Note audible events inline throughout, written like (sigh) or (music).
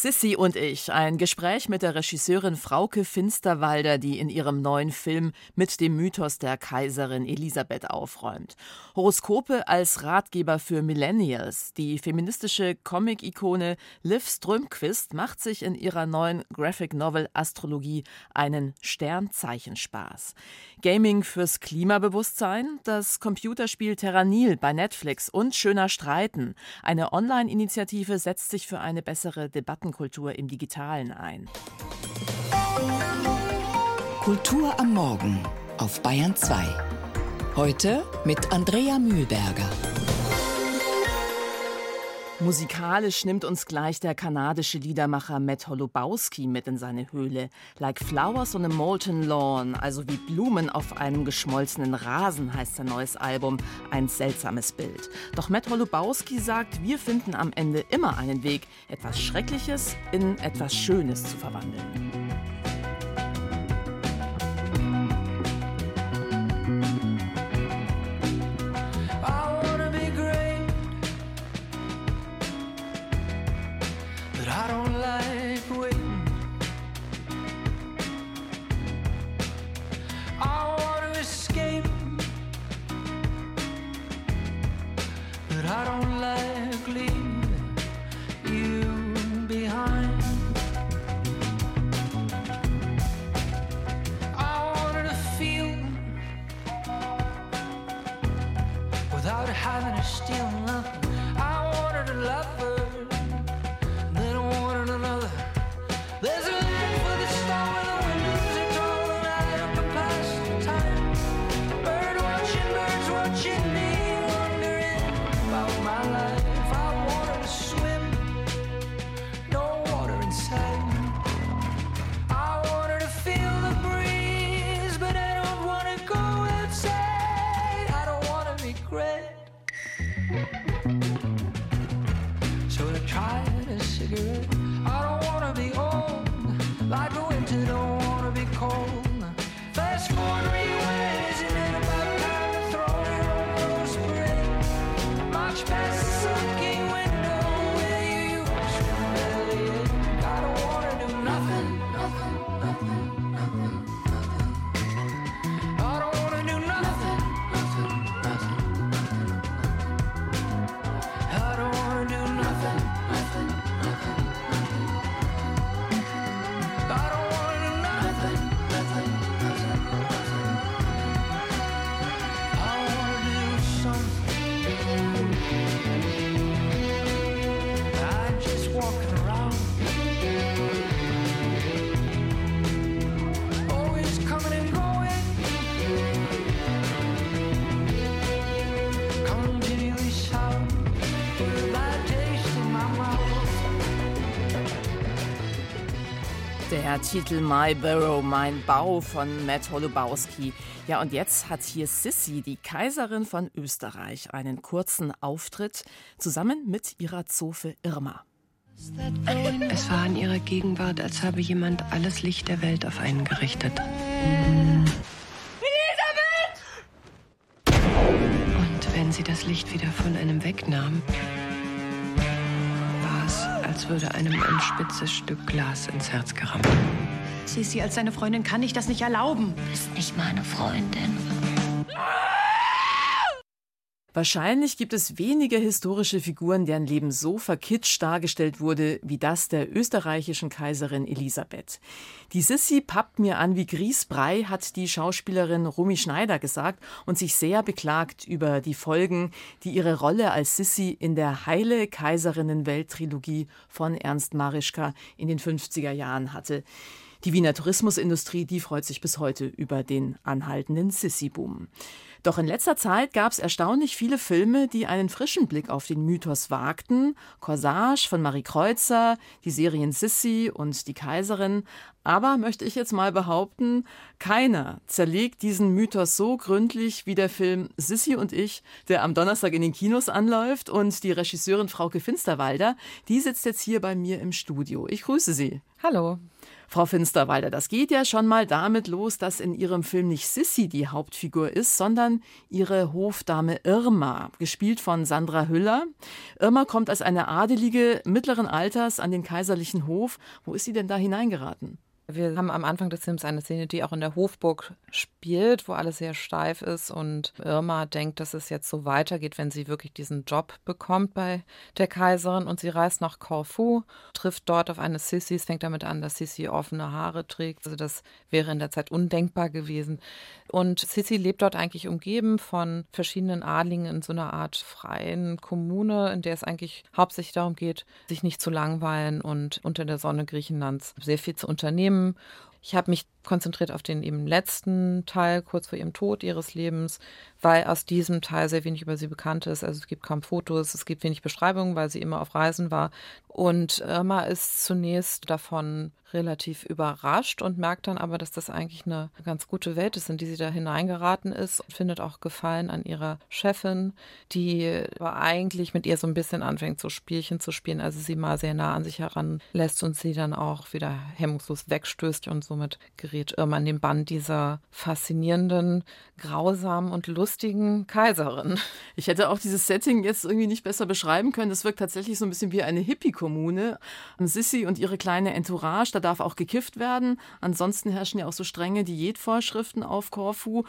Sissy und ich, ein Gespräch mit der Regisseurin Frauke Finsterwalder, die in ihrem neuen Film mit dem Mythos der Kaiserin Elisabeth aufräumt. Horoskope als Ratgeber für Millennials. Die feministische Comic-Ikone Liv Strömquist macht sich in ihrer neuen Graphic Novel Astrologie einen Sternzeichenspaß. Gaming fürs Klimabewusstsein, das Computerspiel Terranil bei Netflix und Schöner Streiten. Eine Online-Initiative setzt sich für eine bessere Debatte Debattenkultur im Digitalen ein. Kultur am Morgen auf Bayern 2. Heute mit Andrea Mühlberger. Musikalisch nimmt uns gleich der kanadische Liedermacher Matt Holubowski mit in seine Höhle. Like Flowers on a Molten Lawn, also wie Blumen auf einem geschmolzenen Rasen, heißt sein neues Album. Ein seltsames Bild. Doch Matt Holubowski sagt, wir finden am Ende immer einen Weg, etwas Schreckliches in etwas Schönes zu verwandeln. Der Titel My Burrow, mein Bau von Matt Holubowski. Ja, und jetzt hat hier Sissy, die Kaiserin von Österreich, einen kurzen Auftritt zusammen mit ihrer Zofe Irma. Es war in ihrer Gegenwart, als habe jemand alles Licht der Welt auf einen gerichtet. Elisabeth! Und wenn sie das Licht wieder von einem wegnahm, als würde einem ein spitzes Stück Glas ins Herz gerammt. Sissi, als deine Freundin kann ich das nicht erlauben. Du bist nicht meine Freundin. Wahrscheinlich gibt es wenige historische Figuren, deren Leben so verkitscht dargestellt wurde wie das der österreichischen Kaiserin Elisabeth. Die Sissi pappt mir an wie Griesbrei, hat die Schauspielerin Rumi Schneider gesagt und sich sehr beklagt über die Folgen, die ihre Rolle als Sissi in der Heile Kaiserinnenwelt-Trilogie von Ernst Marischka in den 50er Jahren hatte. Die Wiener Tourismusindustrie, die freut sich bis heute über den anhaltenden Sissi-Boom. Doch in letzter Zeit gab es erstaunlich viele Filme, die einen frischen Blick auf den Mythos wagten. Corsage von Marie Kreuzer, die Serien Sissi und Die Kaiserin. Aber möchte ich jetzt mal behaupten, keiner zerlegt diesen Mythos so gründlich wie der Film Sissy und ich, der am Donnerstag in den Kinos anläuft. Und die Regisseurin Frauke Finsterwalder, die sitzt jetzt hier bei mir im Studio. Ich grüße Sie. Hallo. Frau Finsterwalder, das geht ja schon mal damit los, dass in Ihrem Film nicht Sissy die Hauptfigur ist, sondern ihre Hofdame Irma, gespielt von Sandra Hüller. Irma kommt als eine Adelige mittleren Alters an den kaiserlichen Hof. Wo ist sie denn da hineingeraten? Wir haben am Anfang des Films eine Szene, die auch in der Hofburg spielt, wo alles sehr steif ist und Irma denkt, dass es jetzt so weitergeht, wenn sie wirklich diesen Job bekommt bei der Kaiserin und sie reist nach Corfu, trifft dort auf eine Sissi. Es fängt damit an, dass Sissi offene Haare trägt. Also das wäre in der Zeit undenkbar gewesen. Und Sissi lebt dort eigentlich umgeben von verschiedenen Adligen in so einer Art freien Kommune, in der es eigentlich hauptsächlich darum geht, sich nicht zu langweilen und unter der Sonne Griechenlands sehr viel zu unternehmen Ich habe mich konzentriert auf den eben letzten Teil, kurz vor ihrem Tod ihres Lebens, weil aus diesem Teil sehr wenig über sie bekannt ist. Also es gibt kaum Fotos, es gibt wenig Beschreibungen, weil sie immer auf Reisen war. Und Irma ist zunächst davon relativ überrascht und merkt dann aber, dass das eigentlich eine ganz gute Welt ist, in die sie da hineingeraten ist und findet auch Gefallen an ihrer Chefin, die aber eigentlich mit ihr so ein bisschen anfängt, so Spielchen zu spielen, also sie mal sehr nah an sich heranlässt und sie dann auch wieder hemmungslos wegstößt und somit gerät Irma in den Bann dieser faszinierenden, grausamen und lustigen Kaiserin. Ich hätte auch dieses Setting jetzt irgendwie nicht besser beschreiben können. Das wirkt tatsächlich so ein bisschen wie eine Hippie-Kommune. Sissy und ihre kleine Entourage, da darf auch gekifft werden. Ansonsten herrschen ja auch so strenge Diätvorschriften auf Korfu.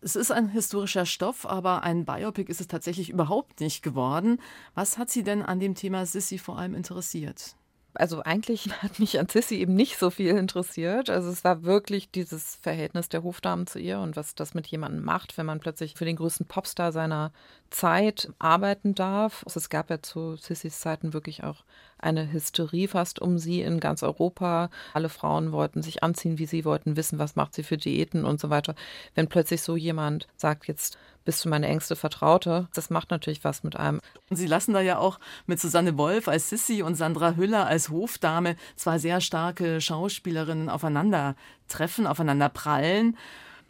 Es ist ein historischer Stoff, aber ein Biopic ist es tatsächlich überhaupt nicht geworden. Was hat Sie denn an dem Thema Sissy vor allem interessiert? Also eigentlich (laughs) hat mich an Sissy eben nicht so viel interessiert. Also es war wirklich dieses Verhältnis der Hofdamen zu ihr und was das mit jemandem macht, wenn man plötzlich für den größten Popstar seiner Zeit arbeiten darf. Also es gab ja zu Sissys Zeiten wirklich auch eine Hysterie fast um sie in ganz Europa. Alle Frauen wollten sich anziehen, wie sie wollten wissen, was macht sie für Diäten und so weiter. Wenn plötzlich so jemand sagt, jetzt bist du meine engste Vertraute, das macht natürlich was mit einem. Und Sie lassen da ja auch mit Susanne Wolf als Sissy und Sandra Hüller als Hofdame zwei sehr starke Schauspielerinnen aufeinandertreffen, aufeinander prallen.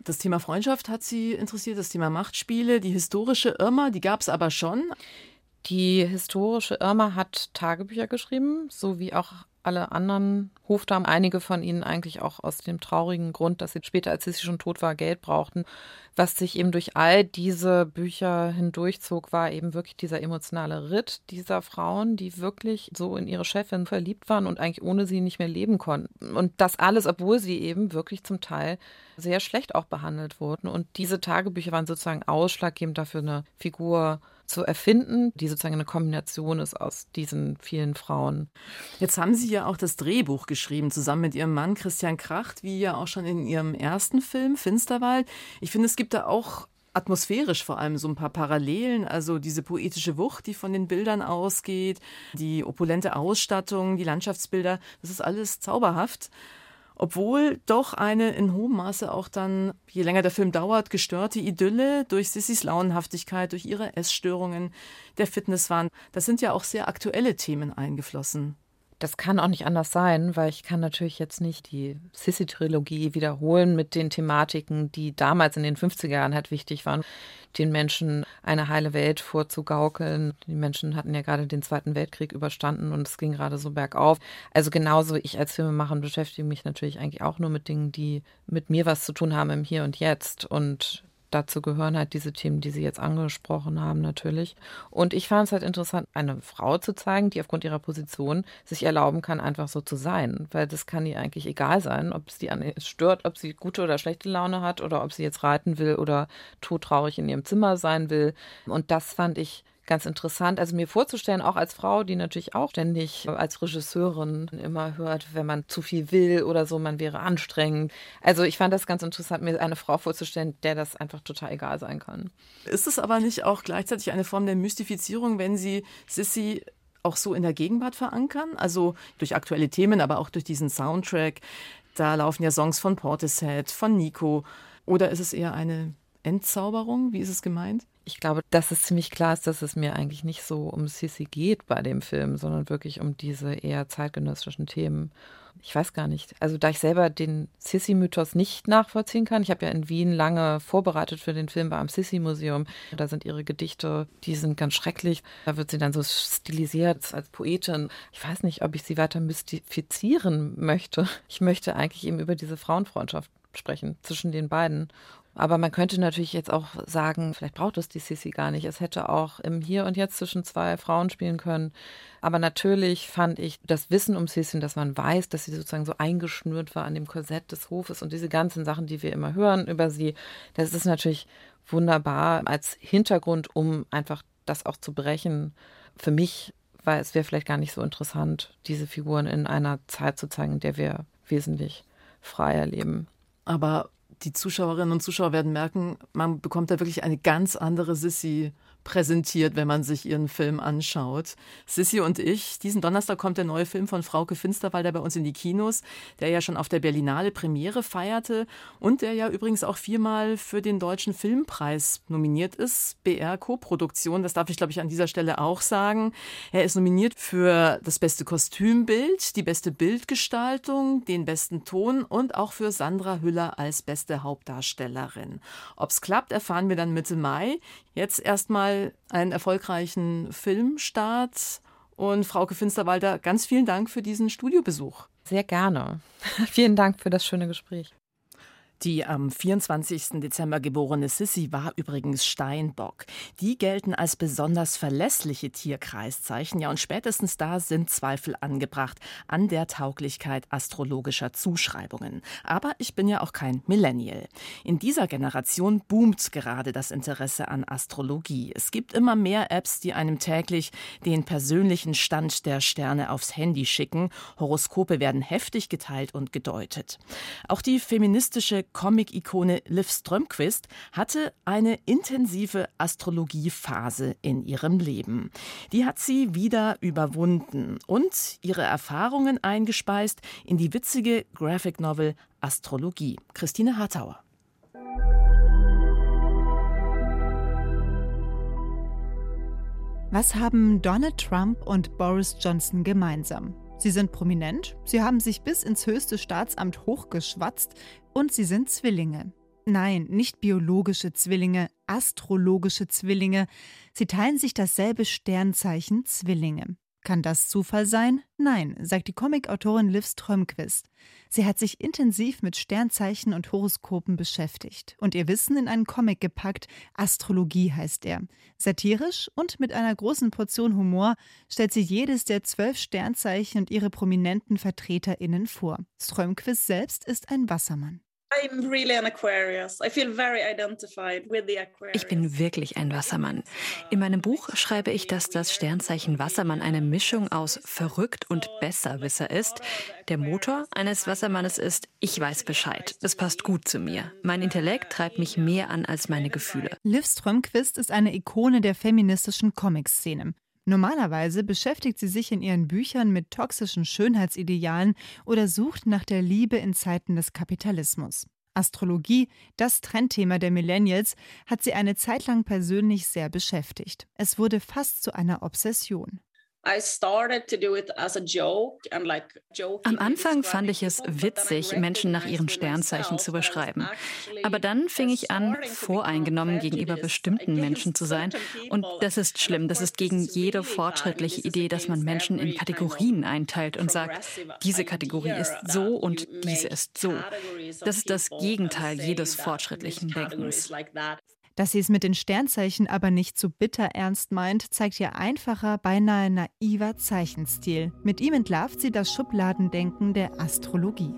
Das Thema Freundschaft hat Sie interessiert, das Thema Machtspiele, die historische Irma, die gab es aber schon. Die historische Irma hat Tagebücher geschrieben, so wie auch alle anderen Hofdamen, einige von ihnen eigentlich auch aus dem traurigen Grund, dass sie später, als sie schon tot war, Geld brauchten. Was sich eben durch all diese Bücher hindurchzog, war eben wirklich dieser emotionale Ritt dieser Frauen, die wirklich so in ihre Chefin verliebt waren und eigentlich ohne sie nicht mehr leben konnten. Und das alles, obwohl sie eben wirklich zum Teil sehr schlecht auch behandelt wurden. Und diese Tagebücher waren sozusagen ausschlaggebend dafür, eine Figur zu erfinden, die sozusagen eine Kombination ist aus diesen vielen Frauen. Jetzt haben Sie ja auch das Drehbuch geschrieben, zusammen mit Ihrem Mann Christian Kracht, wie ja auch schon in Ihrem ersten Film Finsterwald. Ich finde, es gibt da auch atmosphärisch vor allem so ein paar Parallelen, also diese poetische Wucht, die von den Bildern ausgeht, die opulente Ausstattung, die Landschaftsbilder, das ist alles zauberhaft obwohl doch eine in hohem Maße auch dann, je länger der Film dauert, gestörte Idylle durch Sissys Launenhaftigkeit, durch ihre Essstörungen, der Fitnesswahn, das sind ja auch sehr aktuelle Themen eingeflossen. Das kann auch nicht anders sein, weil ich kann natürlich jetzt nicht die Sissy-Trilogie wiederholen mit den Thematiken, die damals in den 50er Jahren halt wichtig waren, den Menschen eine heile Welt vorzugaukeln. Die Menschen hatten ja gerade den Zweiten Weltkrieg überstanden und es ging gerade so bergauf. Also genauso ich als Filmemacher beschäftige mich natürlich eigentlich auch nur mit Dingen, die mit mir was zu tun haben im Hier und Jetzt und dazu gehören halt diese Themen, die Sie jetzt angesprochen haben, natürlich. Und ich fand es halt interessant, eine Frau zu zeigen, die aufgrund ihrer Position sich erlauben kann, einfach so zu sein. Weil das kann ihr eigentlich egal sein, ob es die stört, ob sie gute oder schlechte Laune hat oder ob sie jetzt reiten will oder todtraurig in ihrem Zimmer sein will. Und das fand ich ganz interessant. Also mir vorzustellen, auch als Frau, die natürlich auch ständig als Regisseurin immer hört, wenn man zu viel will oder so, man wäre anstrengend. Also ich fand das ganz interessant, mir eine Frau vorzustellen, der das einfach total egal sein kann. Ist es aber nicht auch gleichzeitig eine Form der Mystifizierung, wenn sie Sissy auch so in der Gegenwart verankern? Also durch aktuelle Themen, aber auch durch diesen Soundtrack. Da laufen ja Songs von Portishead, von Nico. Oder ist es eher eine Entzauberung? Wie ist es gemeint? Ich glaube, dass es ziemlich klar ist, dass es mir eigentlich nicht so um Sissy geht bei dem Film, sondern wirklich um diese eher zeitgenössischen Themen. Ich weiß gar nicht. Also da ich selber den Sissy-Mythos nicht nachvollziehen kann, ich habe ja in Wien lange vorbereitet für den Film beim Sissy-Museum. Da sind ihre Gedichte, die sind ganz schrecklich. Da wird sie dann so stilisiert als Poetin. Ich weiß nicht, ob ich sie weiter mystifizieren möchte. Ich möchte eigentlich eben über diese Frauenfreundschaft sprechen zwischen den beiden. Aber man könnte natürlich jetzt auch sagen, vielleicht braucht es die Sissy gar nicht. Es hätte auch im Hier und Jetzt zwischen zwei Frauen spielen können. Aber natürlich fand ich das Wissen um Sissy, dass man weiß, dass sie sozusagen so eingeschnürt war an dem Korsett des Hofes und diese ganzen Sachen, die wir immer hören über sie, das ist natürlich wunderbar als Hintergrund, um einfach das auch zu brechen. Für mich, weil es wäre vielleicht gar nicht so interessant, diese Figuren in einer Zeit zu zeigen, in der wir wesentlich freier leben. Aber die Zuschauerinnen und Zuschauer werden merken, man bekommt da wirklich eine ganz andere Sissy präsentiert, wenn man sich ihren Film anschaut. Sissy und ich, diesen Donnerstag kommt der neue Film von Frauke Finsterwalder bei uns in die Kinos, der ja schon auf der Berlinale Premiere feierte und der ja übrigens auch viermal für den Deutschen Filmpreis nominiert ist. BR Co-Produktion, das darf ich glaube ich an dieser Stelle auch sagen. Er ist nominiert für das beste Kostümbild, die beste Bildgestaltung, den besten Ton und auch für Sandra Hüller als beste Hauptdarstellerin. Ob's klappt, erfahren wir dann Mitte Mai. Jetzt erstmal einen erfolgreichen Filmstart. Und Frauke Finsterwalder, ganz vielen Dank für diesen Studiobesuch. Sehr gerne. (laughs) Vielen Dank für das schöne Gespräch. Die am 24. Dezember geborene Sissy war übrigens Steinbock. Die gelten als besonders verlässliche Tierkreiszeichen, ja, und spätestens da sind Zweifel angebracht an der Tauglichkeit astrologischer Zuschreibungen. Aber ich bin ja auch kein Millennial. In dieser Generation boomt gerade das Interesse an Astrologie. Es gibt immer mehr Apps, die einem täglich den persönlichen Stand der Sterne aufs Handy schicken. Horoskope werden heftig geteilt und gedeutet. Auch die feministische Comic-Ikone Liv Strömquist hatte eine intensive Astrologiephase in ihrem Leben. Die hat sie wieder überwunden und ihre Erfahrungen eingespeist in die witzige Graphic Novel Astrologie. Christine Hartauer. Was haben Donald Trump und Boris Johnson gemeinsam? Sie sind prominent, sie haben sich bis ins höchste Staatsamt hochgeschwatzt und sie sind Zwillinge. Nein, nicht biologische Zwillinge, astrologische Zwillinge. Sie teilen sich dasselbe Sternzeichen Zwillinge. Kann das Zufall sein? Nein, sagt die Comicautorin Liv Strömquist. Sie hat sich intensiv mit Sternzeichen und Horoskopen beschäftigt und ihr Wissen in einen Comic gepackt. Astrologie heißt er. Satirisch und mit einer großen Portion Humor stellt sie jedes der zwölf Sternzeichen und ihre prominenten VertreterInnen vor. Strömquist selbst ist ein Wassermann. Ich bin wirklich ein Wassermann. In meinem Buch schreibe ich, dass das Sternzeichen Wassermann eine Mischung aus verrückt und Besserwisser ist. Der Motor eines Wassermannes ist, ich weiß Bescheid. Es passt gut zu mir. Mein Intellekt treibt mich mehr an als meine Gefühle. Liv Strömquist ist eine Ikone der feministischen Comic-Szene. Normalerweise beschäftigt sie sich in ihren Büchern mit toxischen Schönheitsidealen oder sucht nach der Liebe in Zeiten des Kapitalismus. Astrologie, das Trendthema der Millennials, hat sie eine Zeit lang persönlich sehr beschäftigt. Es wurde fast zu einer Obsession. Am Anfang fand ich es witzig, Menschen nach ihren Sternzeichen zu beschreiben. Aber dann fing ich an, voreingenommen gegenüber bestimmten Menschen zu sein. Und das ist schlimm. Das ist gegen jede fortschrittliche Idee, dass man Menschen in Kategorien einteilt und sagt, diese Kategorie ist so und diese ist so. Das ist das Gegenteil jedes fortschrittlichen Denkens. Dass sie es mit den Sternzeichen aber nicht so bitter ernst meint, zeigt ihr einfacher, beinahe naiver Zeichenstil. Mit ihm entlarvt sie das Schubladendenken der Astrologie.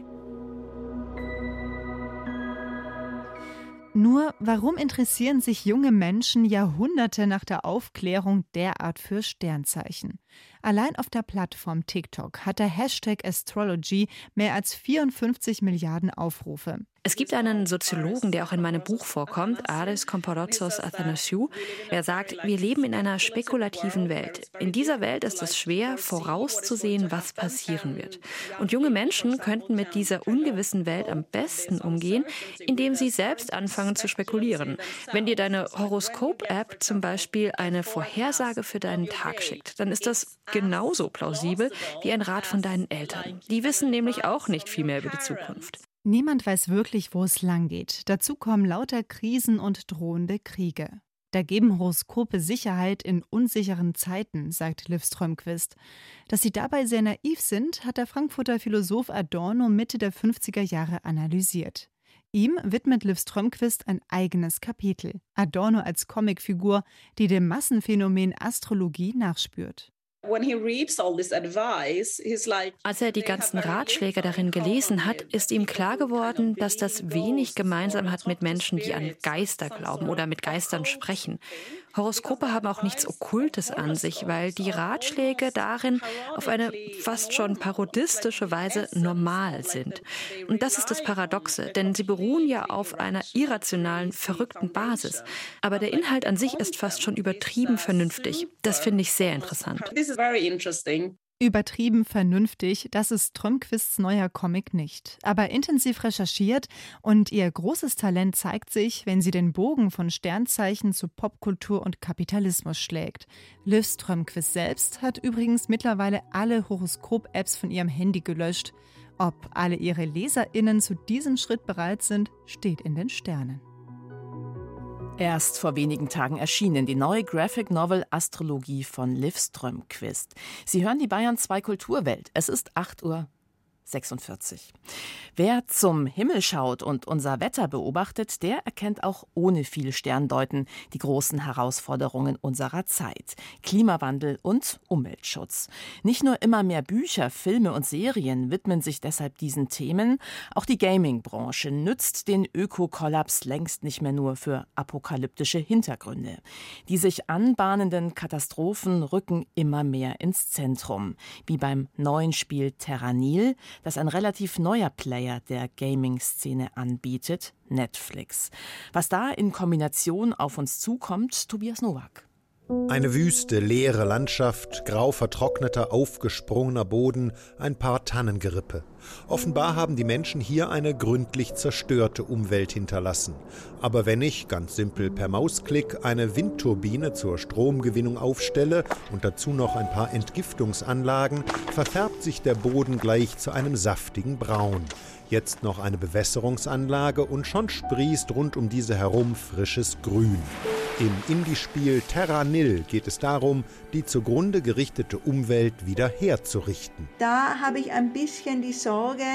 Nur warum interessieren sich junge Menschen Jahrhunderte nach der Aufklärung derart für Sternzeichen? Allein auf der Plattform TikTok hat der Hashtag Astrology mehr als 54 Milliarden Aufrufe. Es gibt einen Soziologen, der auch in meinem Buch vorkommt, Ares Komporozos Athanasiou. Er sagt, wir leben in einer spekulativen Welt. In dieser Welt ist es schwer, vorauszusehen, was passieren wird. Und junge Menschen könnten mit dieser ungewissen Welt am besten umgehen, indem sie selbst anfangen zu spekulieren. Wenn dir deine Horoskop-App zum Beispiel eine Vorhersage für deinen Tag schickt, dann ist das genauso plausibel wie ein Rat von deinen Eltern. Die wissen nämlich auch nicht viel mehr über die Zukunft. Niemand weiß wirklich, wo es lang geht. Dazu kommen lauter Krisen und drohende Kriege. Da geben Horoskope Sicherheit in unsicheren Zeiten, sagt Liv Strömquist. Dass sie dabei sehr naiv sind, hat der Frankfurter Philosoph Adorno Mitte der 50er Jahre analysiert. Ihm widmet Liv Strömquist ein eigenes Kapitel. Adorno als Comicfigur, die dem Massenphänomen Astrologie nachspürt. Als er die ganzen Ratschläge darin gelesen hat, ist ihm klar geworden, dass das wenig gemeinsam hat mit Menschen, die an Geister glauben oder mit Geistern sprechen. Horoskope haben auch nichts Okkultes an sich, weil die Ratschläge darin auf eine fast schon parodistische Weise normal sind. Und das ist das Paradoxe, denn sie beruhen ja auf einer irrationalen, verrückten Basis. Aber der Inhalt an sich ist fast schon übertrieben vernünftig. Das finde ich sehr interessant. Übertrieben vernünftig, das ist Trömquists neuer Comic nicht. Aber intensiv recherchiert und ihr großes Talent zeigt sich, wenn sie den Bogen von Sternzeichen zu Popkultur und Kapitalismus schlägt. Liv Strömquist selbst hat übrigens mittlerweile alle Horoskop-Apps von ihrem Handy gelöscht. Ob alle ihre LeserInnen zu diesem Schritt bereit sind, steht in den Sternen. Erst vor wenigen Tagen erschienen die neue Graphic Novel Astrologie von Liv Strömquist. Sie hören die Bayern 2 Kulturwelt. Es ist 8 Uhr 46. Wer zum Himmel schaut und unser Wetter beobachtet, der erkennt auch ohne viel Sterndeuten die großen Herausforderungen unserer Zeit. Klimawandel und Umweltschutz. Nicht nur immer mehr Bücher, Filme und Serien widmen sich deshalb diesen Themen, auch die Gaming-Branche nützt den Ökokollaps längst nicht mehr nur für apokalyptische Hintergründe. Die sich anbahnenden Katastrophen rücken immer mehr ins Zentrum, wie beim neuen Spiel Terranil, das ein relativ neuer Player der Gaming-Szene anbietet, Netflix. Was da in Kombination auf uns zukommt, Tobias Nowak. Eine wüste, leere Landschaft, grau vertrockneter, aufgesprungener Boden, ein paar Tannengerippe. Offenbar haben die Menschen hier eine gründlich zerstörte Umwelt hinterlassen. Aber wenn ich, ganz simpel per Mausklick, eine Windturbine zur Stromgewinnung aufstelle und dazu noch ein paar Entgiftungsanlagen, verfärbt sich der Boden gleich zu einem saftigen Braun. Jetzt noch eine Bewässerungsanlage und schon sprießt rund um diese herum frisches Grün. Im Indie-Spiel Terra Nil geht es darum, die zugrunde gerichtete Umwelt wieder herzurichten. Da habe ich ein bisschen die Sorge,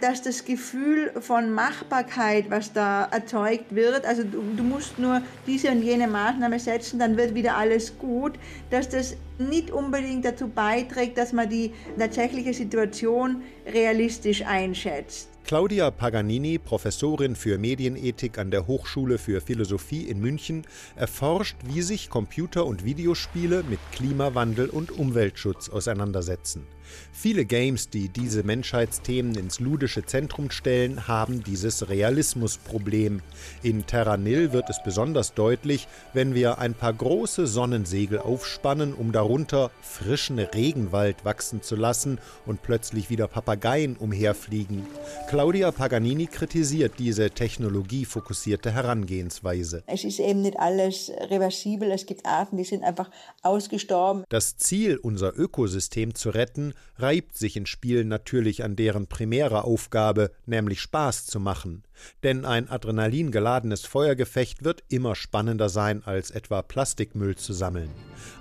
dass das Gefühl von Machbarkeit, was da erzeugt wird, also du, du musst nur diese und jene Maßnahme setzen, dann wird wieder alles gut, dass das nicht unbedingt dazu beiträgt, dass man die tatsächliche Situation realistisch einschätzt. Claudia Paganini, Professorin für Medienethik an der Hochschule für Philosophie in München, erforscht, wie sich Computer- und Videospiele mit Klimawandel und Umweltschutz auseinandersetzen. Viele Games, die diese Menschheitsthemen ins ludische Zentrum stellen, haben dieses Realismusproblem. In Terra Nil wird es besonders deutlich, wenn wir ein paar große Sonnensegel aufspannen, um darunter frischen Regenwald wachsen zu lassen und plötzlich wieder Papageien umherfliegen. Claudia Paganini kritisiert diese technologiefokussierte Herangehensweise. Es ist eben nicht alles reversibel, es gibt Arten, die sind einfach ausgestorben. Das Ziel, unser Ökosystem zu retten, reibt sich in Spielen natürlich an deren primäre Aufgabe, nämlich Spaß zu machen. Denn ein adrenalingeladenes Feuergefecht wird immer spannender sein, als etwa Plastikmüll zu sammeln.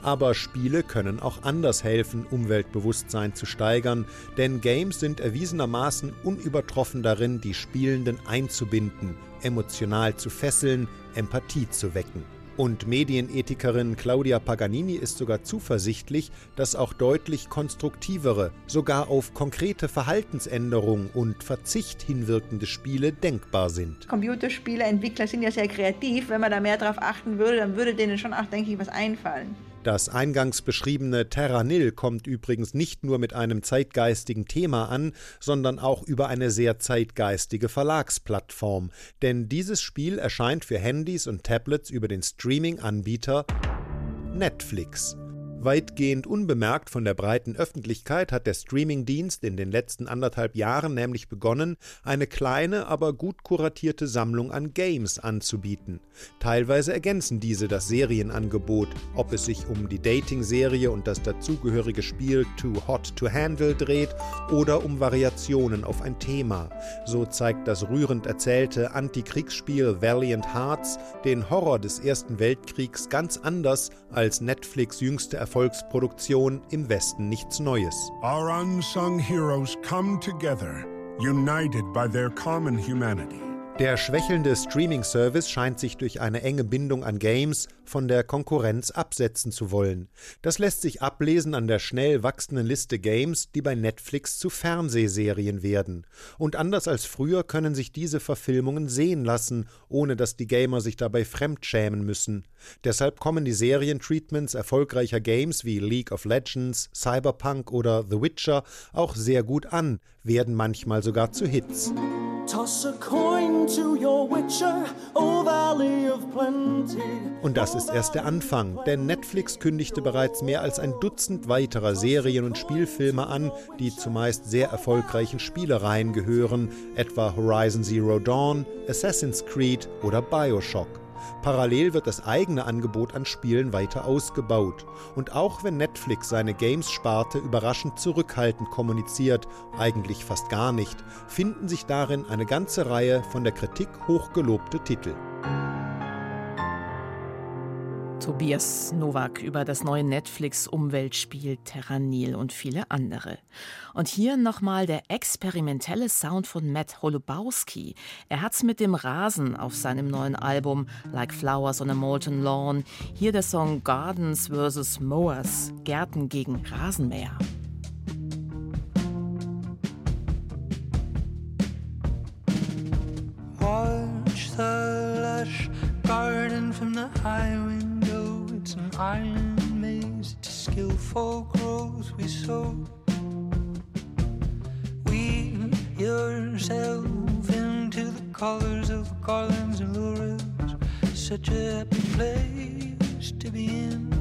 Aber Spiele können auch anders helfen, Umweltbewusstsein zu steigern, denn Games sind erwiesenermaßen unübertroffen darin, die Spielenden einzubinden, emotional zu fesseln, Empathie zu wecken. Und Medienethikerin Claudia Paganini ist sogar zuversichtlich, dass auch deutlich konstruktivere, sogar auf konkrete Verhaltensänderungen und Verzicht hinwirkende Spiele denkbar sind. Computerspieleentwickler sind ja sehr kreativ. Wenn man da mehr darauf achten würde, dann würde denen schon auch, denke ich, was einfallen. Das eingangs beschriebene Terra Nil kommt übrigens nicht nur mit einem zeitgeistigen Thema an, sondern auch über eine sehr zeitgeistige Verlagsplattform. Denn dieses Spiel erscheint für Handys und Tablets über den Streaming-Anbieter Netflix. Weitgehend unbemerkt von der breiten Öffentlichkeit hat der Streamingdienst in den letzten anderthalb Jahren nämlich begonnen, eine kleine, aber gut kuratierte Sammlung an Games anzubieten. Teilweise ergänzen diese das Serienangebot, ob es sich um die Dating-Serie und das dazugehörige Spiel Too Hot to Handle dreht oder um Variationen auf ein Thema. So zeigt das rührend erzählte Antikriegsspiel Valiant Hearts den Horror des Ersten Weltkriegs ganz anders als Netflix jüngste Erfolgsproduktion im Westen nichts Neues. Our unsung heroes come together, united by their common humanity. Der schwächelnde Streaming-Service scheint sich durch eine enge Bindung an Games von der Konkurrenz absetzen zu wollen. Das lässt sich ablesen an der schnell wachsenden Liste Games, die bei Netflix zu Fernsehserien werden. Und anders als früher können sich diese Verfilmungen sehen lassen, ohne dass die Gamer sich dabei fremdschämen müssen. Deshalb kommen die Serientreatments erfolgreicher Games wie League of Legends, Cyberpunk oder The Witcher auch sehr gut an, werden manchmal sogar zu Hits. Und das ist erst der Anfang, denn Netflix kündigte bereits mehr als ein Dutzend weiterer Serien und Spielfilme an, die zumeist sehr erfolgreichen Spielereien gehören, etwa Horizon Zero Dawn, Assassin's Creed oder Bioshock. Parallel wird das eigene Angebot an Spielen weiter ausgebaut. Und auch wenn Netflix seine Games-Sparte überraschend zurückhaltend kommuniziert, eigentlich fast gar nicht, finden sich darin eine ganze Reihe von der Kritik hochgelobte Titel. Tobias Nowak über das neue Netflix-Umweltspiel Terranil und viele andere. Und hier nochmal der experimentelle Sound von Matt Holubowski. Er hat's mit dem Rasen auf seinem neuen Album Like Flowers on a Molten Lawn. Hier der Song Gardens vs. Mowers, Gärten gegen Rasenmäher. Watch the lush garden from the highway iron maze to skillful growth we sow. Weave yourself into the colors of garlands and lures. Such a happy place to be in.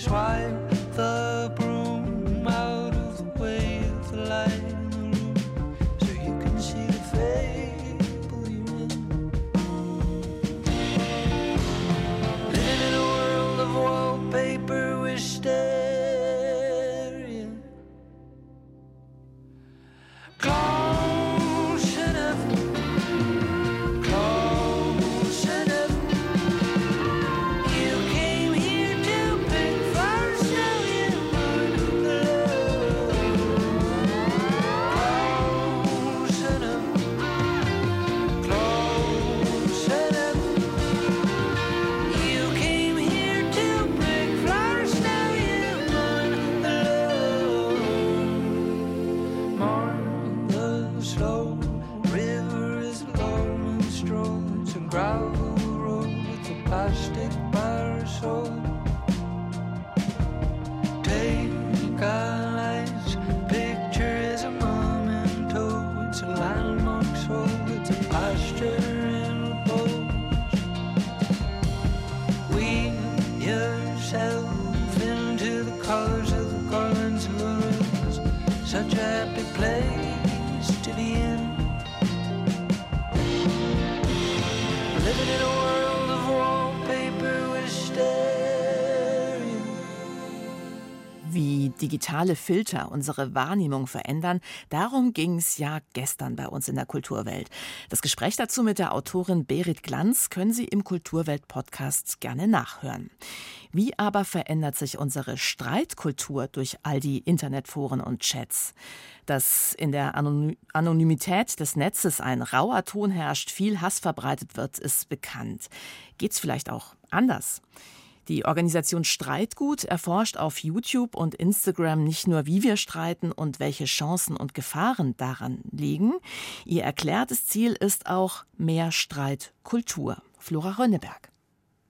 Swipe trap Digitale Filter unsere Wahrnehmung verändern, darum ging es ja gestern bei uns in der Kulturwelt. Das Gespräch dazu mit der Autorin Berit Glanz können Sie im Kulturwelt-Podcast gerne nachhören. Wie aber verändert sich unsere Streitkultur durch all die Internetforen und Chats? Dass in der Anonymität des Netzes ein rauer Ton herrscht, viel Hass verbreitet wird, ist bekannt. Geht's vielleicht auch anders? Die Organisation Streitgut erforscht auf YouTube und Instagram nicht nur, wie wir streiten und welche Chancen und Gefahren daran liegen. Ihr erklärtes Ziel ist auch mehr Streitkultur. Flora Rönneberg.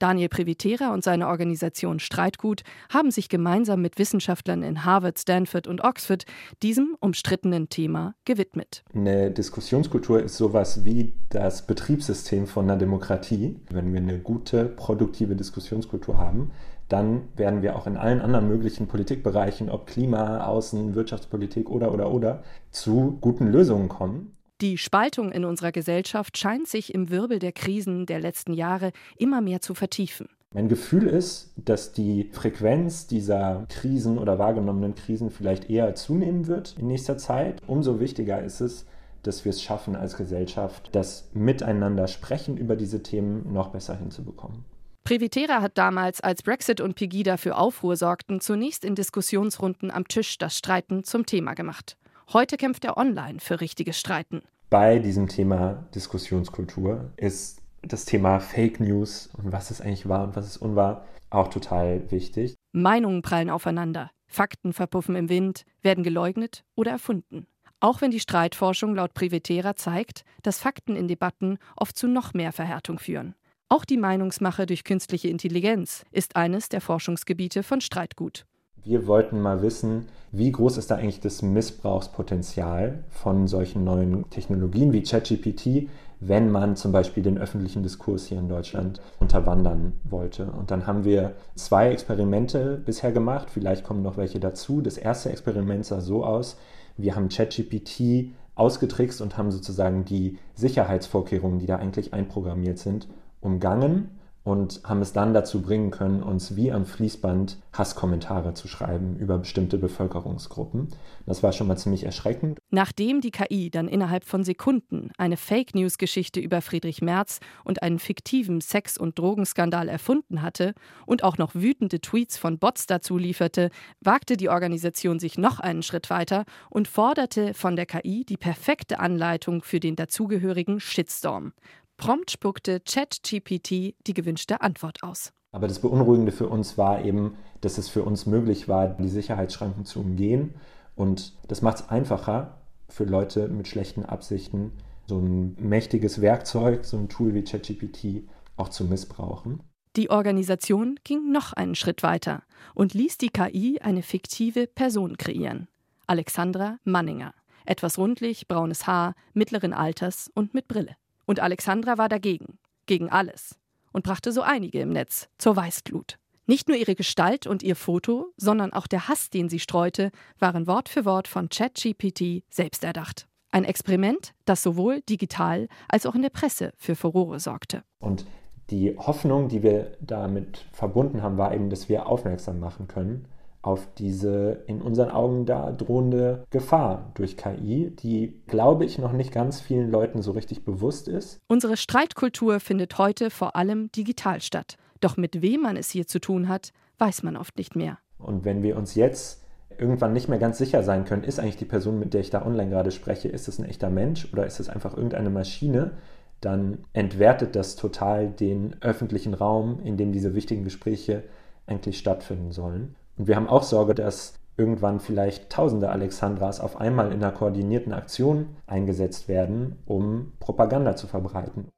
Daniel Privitera und seine Organisation Streitgut haben sich gemeinsam mit Wissenschaftlern in Harvard, Stanford und Oxford diesem umstrittenen Thema gewidmet. Eine Diskussionskultur ist sowas wie das Betriebssystem von einer Demokratie. Wenn wir eine gute, produktive Diskussionskultur haben, dann werden wir auch in allen anderen möglichen Politikbereichen, ob Klima, Außen, Wirtschaftspolitik oder oder oder, zu guten Lösungen kommen. Die Spaltung in unserer Gesellschaft scheint sich im Wirbel der Krisen der letzten Jahre immer mehr zu vertiefen. Mein Gefühl ist, dass die Frequenz dieser Krisen oder wahrgenommenen Krisen vielleicht eher zunehmen wird in nächster Zeit. Umso wichtiger ist es, dass wir es schaffen als Gesellschaft, das Miteinander sprechen über diese Themen noch besser hinzubekommen. Previtera hat damals, als Brexit und Pegida für Aufruhr sorgten, zunächst in Diskussionsrunden am Tisch das Streiten zum Thema gemacht. Heute kämpft er online für richtiges Streiten. Bei diesem Thema Diskussionskultur ist das Thema Fake News und was ist eigentlich wahr und was ist unwahr auch total wichtig. Meinungen prallen aufeinander, Fakten verpuffen im Wind, werden geleugnet oder erfunden. Auch wenn die Streitforschung laut Privetera zeigt, dass Fakten in Debatten oft zu noch mehr Verhärtung führen. Auch die Meinungsmache durch künstliche Intelligenz ist eines der Forschungsgebiete von Streitgut. Wir wollten mal wissen, wie groß ist da eigentlich das Missbrauchspotenzial von solchen neuen Technologien wie ChatGPT, wenn man zum Beispiel den öffentlichen Diskurs hier in Deutschland unterwandern wollte. Und dann haben wir zwei Experimente bisher gemacht, vielleicht kommen noch welche dazu. Das erste Experiment sah so aus, wir haben ChatGPT ausgetrickst und haben sozusagen die Sicherheitsvorkehrungen, die da eigentlich einprogrammiert sind, umgangen und haben es dann dazu bringen können, uns wie am Fließband Hasskommentare zu schreiben über bestimmte Bevölkerungsgruppen. Das war schon mal ziemlich erschreckend. Nachdem die KI dann innerhalb von Sekunden eine Fake News Geschichte über Friedrich Merz und einen fiktiven Sex- und Drogenskandal erfunden hatte und auch noch wütende Tweets von Bots dazu lieferte, wagte die Organisation sich noch einen Schritt weiter und forderte von der KI die perfekte Anleitung für den dazugehörigen Shitstorm. Prompt spuckte ChatGPT die gewünschte Antwort aus. Aber das Beunruhigende für uns war eben, dass es für uns möglich war, die Sicherheitsschranken zu umgehen. Und das macht es einfacher für Leute mit schlechten Absichten, so ein mächtiges Werkzeug, so ein Tool wie ChatGPT auch zu missbrauchen. Die Organisation ging noch einen Schritt weiter und ließ die KI eine fiktive Person kreieren. Alexandra Manninger. Etwas rundlich, braunes Haar, mittleren Alters und mit Brille. Und Alexandra war dagegen, gegen alles, und brachte so einige im Netz zur Weißglut. Nicht nur ihre Gestalt und ihr Foto, sondern auch der Hass, den sie streute, waren Wort für Wort von ChatGPT selbst erdacht. Ein Experiment, das sowohl digital als auch in der Presse für Furore sorgte. Und die Hoffnung, die wir damit verbunden haben, war eben, dass wir aufmerksam machen können auf diese in unseren Augen da drohende Gefahr durch KI, die, glaube ich, noch nicht ganz vielen Leuten so richtig bewusst ist. Unsere Streitkultur findet heute vor allem digital statt. Doch mit wem man es hier zu tun hat, weiß man oft nicht mehr. Und wenn wir uns jetzt irgendwann nicht mehr ganz sicher sein können, ist eigentlich die Person, mit der ich da online gerade spreche, ist es ein echter Mensch oder ist es einfach irgendeine Maschine, dann entwertet das total den öffentlichen Raum, in dem diese wichtigen Gespräche eigentlich stattfinden sollen. Und wir haben auch Sorge, dass irgendwann vielleicht tausende Alexandras auf einmal in einer koordinierten Aktion eingesetzt werden, um Propaganda zu verbreiten.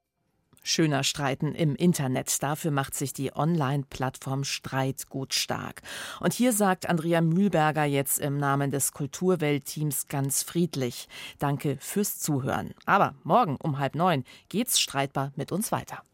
Schöner Streiten im Internet. Dafür macht sich die Online-Plattform Streit gut stark. Und hier sagt Andrea Mühlberger jetzt im Namen des Kulturweltteams ganz friedlich. Danke fürs Zuhören. Aber morgen um halb neun geht's streitbar mit uns weiter.